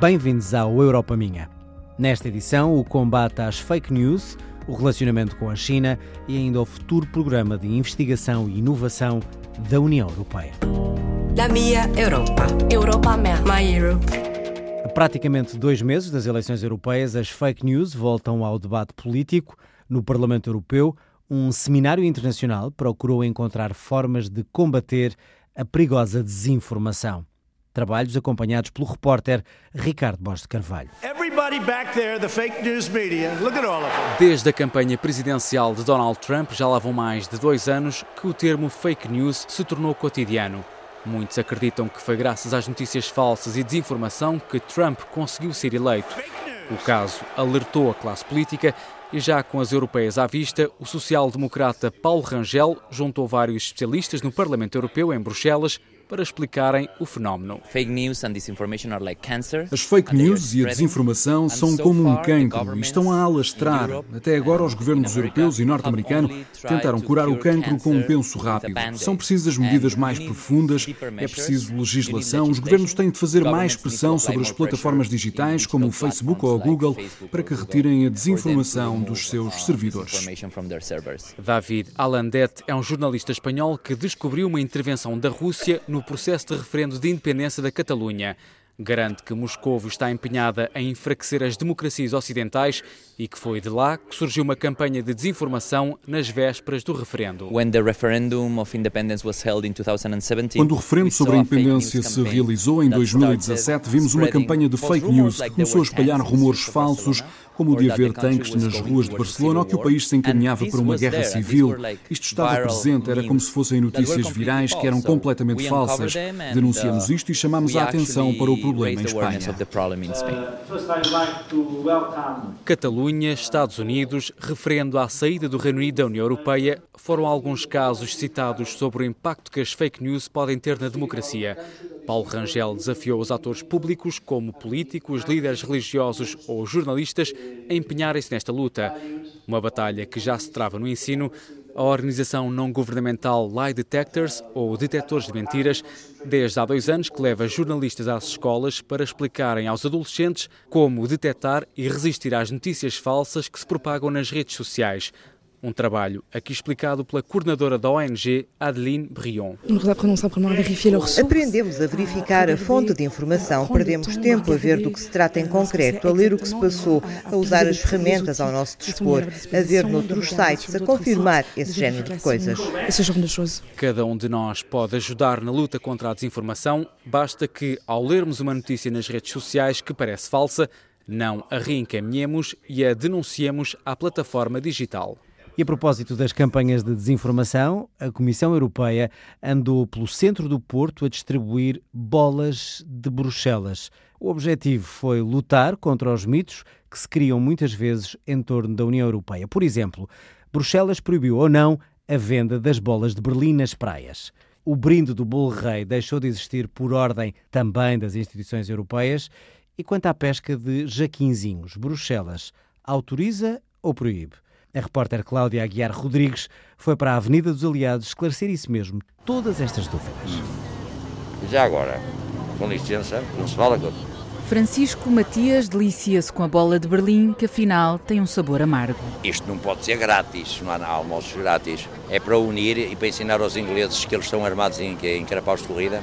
Bem-vindos ao Europa Minha. Nesta edição, o combate às fake news, o relacionamento com a China e ainda o futuro programa de investigação e inovação da União Europeia. La mia Europa. Europa minha. My Europe. A praticamente dois meses das eleições europeias, as fake news voltam ao debate político. No Parlamento Europeu, um seminário internacional procurou encontrar formas de combater a perigosa desinformação. Trabalhos acompanhados pelo repórter Ricardo Borges de Carvalho. Desde a campanha presidencial de Donald Trump, já lá vão mais de dois anos que o termo fake news se tornou cotidiano. Muitos acreditam que foi graças às notícias falsas e desinformação que Trump conseguiu ser eleito. O caso alertou a classe política e já com as europeias à vista, o social-democrata Paulo Rangel juntou vários especialistas no Parlamento Europeu em Bruxelas para explicarem o fenómeno. As fake news e a desinformação são como um cancro e estão a alastrar. Até agora, os governos europeus e norte-americano tentaram curar o cancro com um penso rápido. São precisas medidas mais profundas, é preciso legislação. Os governos têm de fazer mais pressão sobre as plataformas digitais, como o Facebook ou a Google, para que retirem a desinformação dos seus servidores. David Alandet é um jornalista espanhol que descobriu uma intervenção da Rússia no no processo de referendo de independência da Catalunha garante que Moscou está empenhada em enfraquecer as democracias ocidentais e que foi de lá que surgiu uma campanha de desinformação nas vésperas do referendo. Quando o referendo sobre a independência se realizou em 2017, vimos uma campanha de fake news que começou a espalhar rumores falsos como o de haver tanques nas ruas de Barcelona ou que o país se encaminhava para uma guerra civil. Isto estava presente, era como se fossem notícias virais que eram completamente falsas. Denunciamos isto e chamamos a atenção para o problema em Espanha. Catalunha, Estados Unidos, referendo à saída do Reino Unido da União Europeia, foram alguns casos citados sobre o impacto que as fake news podem ter na democracia. Paulo Rangel desafiou os atores públicos, como políticos, líderes religiosos ou jornalistas, a empenharem-se nesta luta. Uma batalha que já se trava no ensino. A organização não governamental Lie Detectors, ou Detectores de Mentiras, desde há dois anos que leva jornalistas às escolas para explicarem aos adolescentes como detectar e resistir às notícias falsas que se propagam nas redes sociais. Um trabalho aqui explicado pela coordenadora da ONG, Adeline Brion. Aprendemos a verificar a fonte de informação, perdemos tempo a ver do que se trata em concreto, a ler o que se passou, a usar as ferramentas ao nosso dispor, a ver noutros sites, a confirmar esse género de coisas. Cada um de nós pode ajudar na luta contra a desinformação, basta que, ao lermos uma notícia nas redes sociais que parece falsa, não a reencaminhemos e a denunciemos à plataforma digital. E a propósito das campanhas de desinformação, a Comissão Europeia andou pelo centro do Porto a distribuir bolas de Bruxelas. O objetivo foi lutar contra os mitos que se criam muitas vezes em torno da União Europeia. Por exemplo, Bruxelas proibiu ou não a venda das bolas de Berlim nas praias. O brinde do bolo rei deixou de existir por ordem também das instituições europeias. E quanto à pesca de jaquinzinhos, Bruxelas autoriza ou proíbe? A repórter Cláudia Aguiar Rodrigues foi para a Avenida dos Aliados esclarecer isso mesmo, todas estas dúvidas. Já agora, com licença, não se fala com... Francisco Matias delicia-se com a bola de Berlim, que afinal tem um sabor amargo. Isto não pode ser grátis, não há almoços grátis. É para unir e para ensinar aos ingleses que eles estão armados em, em carapaus de corrida.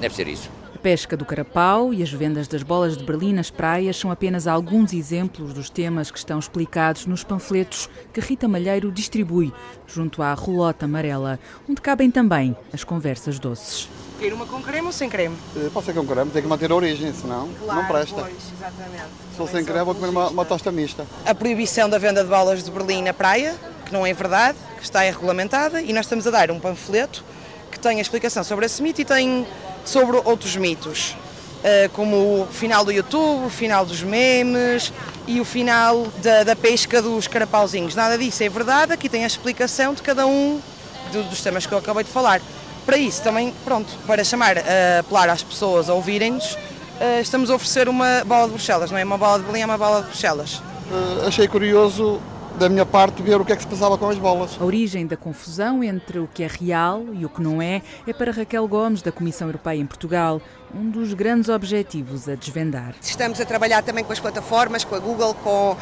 Deve ser isso pesca do carapau e as vendas das bolas de Berlim nas praias são apenas alguns exemplos dos temas que estão explicados nos panfletos que Rita Malheiro distribui junto à Rolota Amarela, onde cabem também as conversas doces. Quer uma com creme ou sem creme? Eh, pode ser com creme, tem que manter a origem, senão claro, não presta. Pois, exatamente. Se for sem creme, vou comer uma, uma tosta mista. A proibição da venda de bolas de Berlim na praia, que não é verdade, que está regulamentada, e nós estamos a dar um panfleto que tem a explicação sobre esse mito e tem sobre outros mitos, eh, como o final do YouTube, o final dos memes e o final da, da pesca dos carapauzinhos. Nada disso é verdade, aqui tem a explicação de cada um dos temas que eu acabei de falar. Para isso também, pronto, para chamar, uh, apelar às pessoas a ouvirem-nos, uh, estamos a oferecer uma bola de Bruxelas, não é uma bola de Berlim, é uma bola de Bruxelas. Achei curioso da minha parte, ver o que é que se passava com as bolas. A origem da confusão entre o que é real e o que não é é para Raquel Gomes, da Comissão Europeia em Portugal, um dos grandes objetivos a desvendar. Estamos a trabalhar também com as plataformas, com a Google, com uh,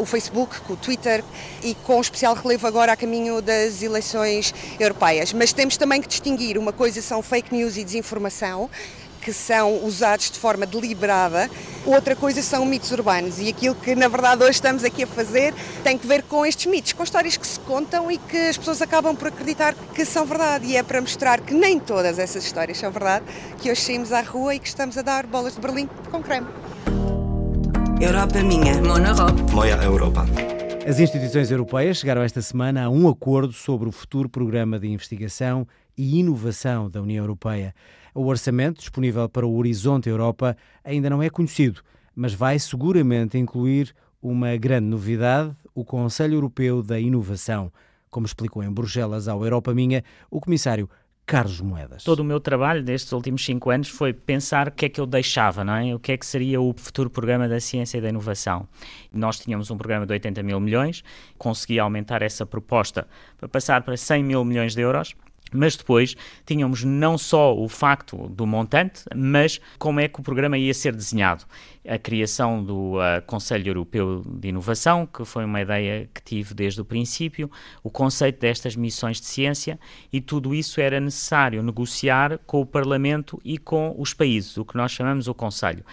o Facebook, com o Twitter e com especial relevo agora a caminho das eleições europeias. Mas temos também que distinguir uma coisa são fake news e desinformação que são usados de forma deliberada, outra coisa são mitos urbanos e aquilo que na verdade hoje estamos aqui a fazer tem que ver com estes mitos, com histórias que se contam e que as pessoas acabam por acreditar que são verdade e é para mostrar que nem todas essas histórias são verdade que hoje saímos à rua e que estamos a dar bolas de Berlim com creme. Europa minha, Mon Europe. Moja Europa. As instituições europeias chegaram esta semana a um acordo sobre o futuro programa de investigação e inovação da União Europeia. O orçamento disponível para o Horizonte Europa ainda não é conhecido, mas vai seguramente incluir uma grande novidade: o Conselho Europeu da Inovação. Como explicou em Bruxelas ao Europa Minha o comissário Carlos Moedas. Todo o meu trabalho destes últimos cinco anos foi pensar o que é que eu deixava, não é? O que é que seria o futuro programa da ciência e da inovação. Nós tínhamos um programa de 80 mil milhões, consegui aumentar essa proposta para passar para 100 mil milhões de euros mas depois tínhamos não só o facto do montante, mas como é que o programa ia ser desenhado. A criação do uh, Conselho Europeu de Inovação, que foi uma ideia que tive desde o princípio, o conceito destas missões de ciência, e tudo isso era necessário negociar com o Parlamento e com os países, o que nós chamamos o Conselho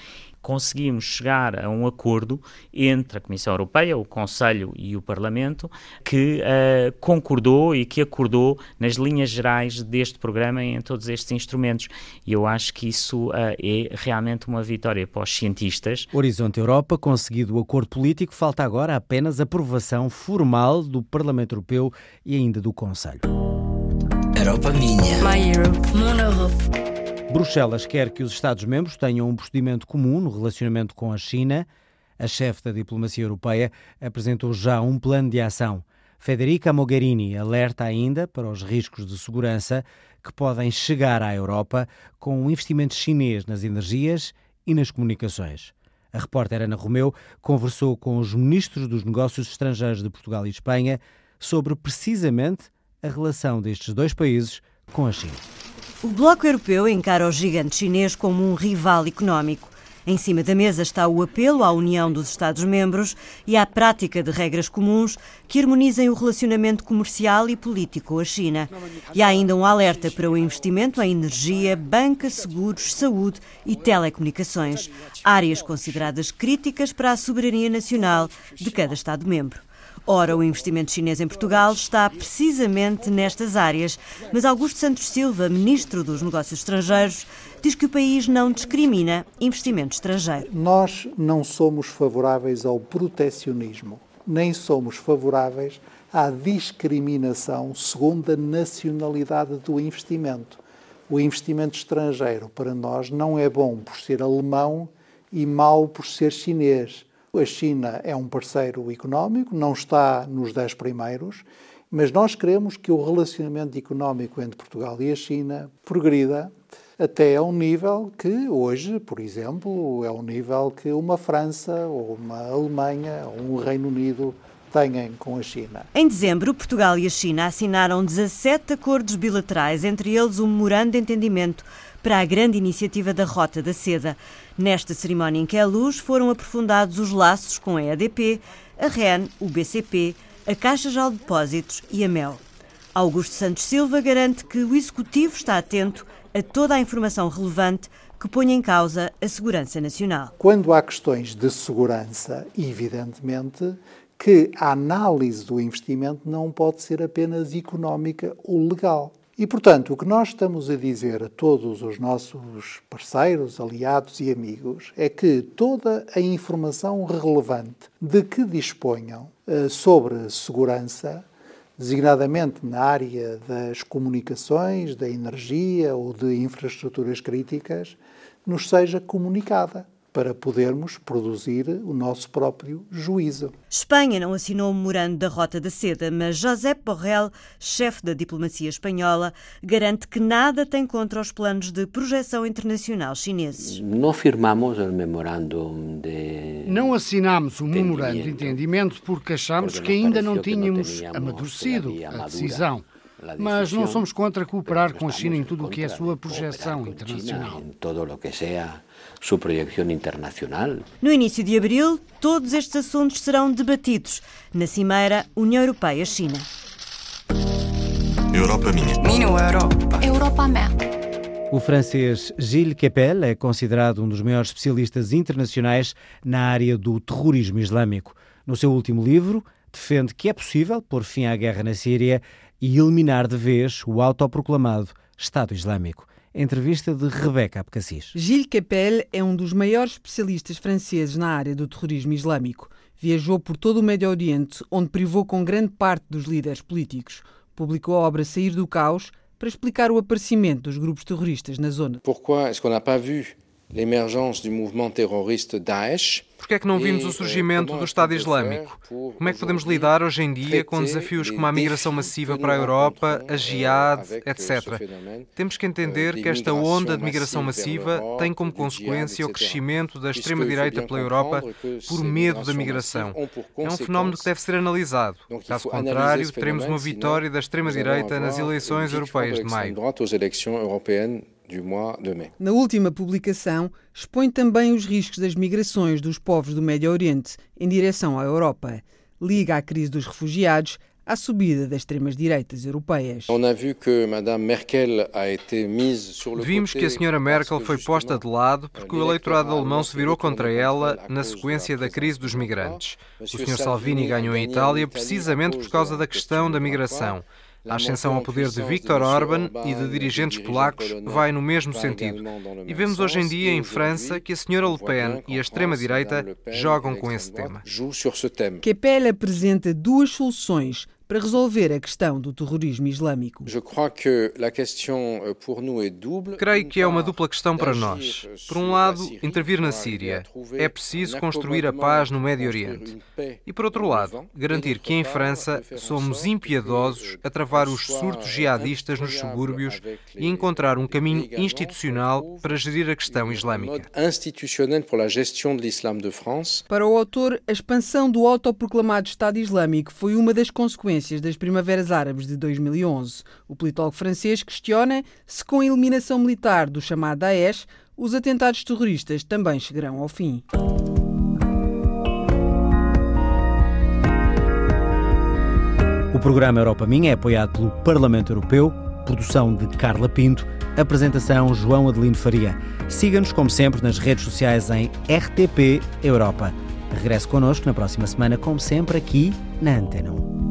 conseguimos chegar a um acordo entre a Comissão Europeia, o Conselho e o Parlamento, que uh, concordou e que acordou nas linhas gerais deste programa em todos estes instrumentos. E eu acho que isso uh, é realmente uma vitória para os cientistas. Horizonte Europa, conseguido o acordo político, falta agora apenas aprovação formal do Parlamento Europeu e ainda do Conselho. Europa minha. My Europe. Mon Europe. Bruxelas quer que os Estados-membros tenham um procedimento comum no relacionamento com a China. A chefe da diplomacia europeia apresentou já um plano de ação. Federica Mogherini alerta ainda para os riscos de segurança que podem chegar à Europa com o investimento chinês nas energias e nas comunicações. A repórter Ana Romeu conversou com os ministros dos Negócios Estrangeiros de Portugal e Espanha sobre precisamente a relação destes dois países com a China. O Bloco Europeu encara o gigante chinês como um rival económico. Em cima da mesa está o apelo à união dos Estados-membros e à prática de regras comuns que harmonizem o relacionamento comercial e político com a China. E há ainda um alerta para o investimento em energia, banca, seguros, saúde e telecomunicações, áreas consideradas críticas para a soberania nacional de cada Estado-membro. Ora, o investimento chinês em Portugal está precisamente nestas áreas, mas Augusto Santos Silva, ministro dos Negócios Estrangeiros, diz que o país não discrimina investimento estrangeiro. Nós não somos favoráveis ao protecionismo, nem somos favoráveis à discriminação segundo a nacionalidade do investimento. O investimento estrangeiro para nós não é bom por ser alemão e mau por ser chinês. A China é um parceiro económico, não está nos dez primeiros, mas nós queremos que o relacionamento económico entre Portugal e a China progrida até a um nível que hoje, por exemplo, é um nível que uma França ou uma Alemanha ou um Reino Unido têm com a China. Em dezembro, Portugal e a China assinaram 17 acordos bilaterais, entre eles um memorando de entendimento para a grande iniciativa da Rota da Seda. Nesta cerimónia em que é luz foram aprofundados os laços com a EDP, a REN, o BCP, a Caixa de Depósitos e a MEL. Augusto Santos Silva garante que o Executivo está atento a toda a informação relevante que ponha em causa a segurança nacional. Quando há questões de segurança, evidentemente que a análise do investimento não pode ser apenas económica ou legal. E, portanto, o que nós estamos a dizer a todos os nossos parceiros, aliados e amigos é que toda a informação relevante de que disponham uh, sobre segurança, designadamente na área das comunicações, da energia ou de infraestruturas críticas, nos seja comunicada para podermos produzir o nosso próprio juízo. Espanha não assinou o memorando da Rota da Seda, mas Josep Borrell, chefe da diplomacia espanhola, garante que nada tem contra os planos de projeção internacional chineses. Não firmamos o memorando de. Não assinámos o memorando de entendimento porque achamos que ainda não tínhamos amadurecido a decisão. Mas não somos contra cooperar com a China em tudo o que é sua projeção internacional. sua projeção internacional. No início de abril, todos estes assuntos serão debatidos na Cimeira União Europeia-China. Europa minha. Minha Europa. Europa minha. O francês Gilles Kepel é considerado um dos maiores especialistas internacionais na área do terrorismo islâmico. No seu último livro, defende que é possível pôr fim à guerra na Síria e eliminar de vez o autoproclamado Estado Islâmico. Entrevista de Rebeca Abcacis. Gilles Kepel é um dos maiores especialistas franceses na área do terrorismo islâmico. Viajou por todo o Médio Oriente, onde privou com grande parte dos líderes políticos. Publicou a obra Sair do Caos para explicar o aparecimento dos grupos terroristas na zona. Pourquoi est-ce qu'on n'a pas vu l'émergence du mouvement terroriste Daesh Porquê é que não vimos o surgimento do Estado Islâmico? Como é que podemos lidar hoje em dia com desafios como a migração massiva para a Europa, a jihad, etc. Temos que entender que esta onda de migração massiva tem como consequência o crescimento da extrema-direita pela Europa por medo da migração. É um fenómeno que deve ser analisado. Caso contrário, teremos uma vitória da extrema-direita nas eleições europeias de maio. Na última publicação, expõe também os riscos das migrações dos povos do Médio Oriente em direção à Europa. Liga a crise dos refugiados à subida das extremas-direitas europeias. Vimos que a senhora Merkel foi posta de lado porque o eleitorado alemão se virou contra ela na sequência da crise dos migrantes. O Sr. Salvini ganhou em Itália precisamente por causa da questão da migração. A ascensão ao poder de Viktor Orban e de dirigentes polacos vai no mesmo sentido. E vemos hoje em dia em França que a senhora Le Pen e a extrema-direita jogam com esse tema. Kepel apresenta duas soluções para resolver a questão do terrorismo islâmico. Euh, Creio que é uma dupla questão para nós. Por um lado, intervir na Síria. É preciso construir a paz no Médio Oriente. E por outro lado, garantir que em França somos impiedosos a travar os surtos jihadistas nos subúrbios e encontrar um caminho institucional para gerir a questão islâmica. Para o autor, a expansão do autoproclamado Estado Islâmico foi uma das consequências consequências das primaveras árabes de 2011. O politólogo francês questiona se, com a eliminação militar do chamado Daesh, os atentados terroristas também chegarão ao fim. O programa Europa Minha é apoiado pelo Parlamento Europeu, produção de Carla Pinto, apresentação João Adelino Faria. Siga-nos, como sempre, nas redes sociais em RTP Europa. Regresse connosco na próxima semana, como sempre, aqui na Antena 1.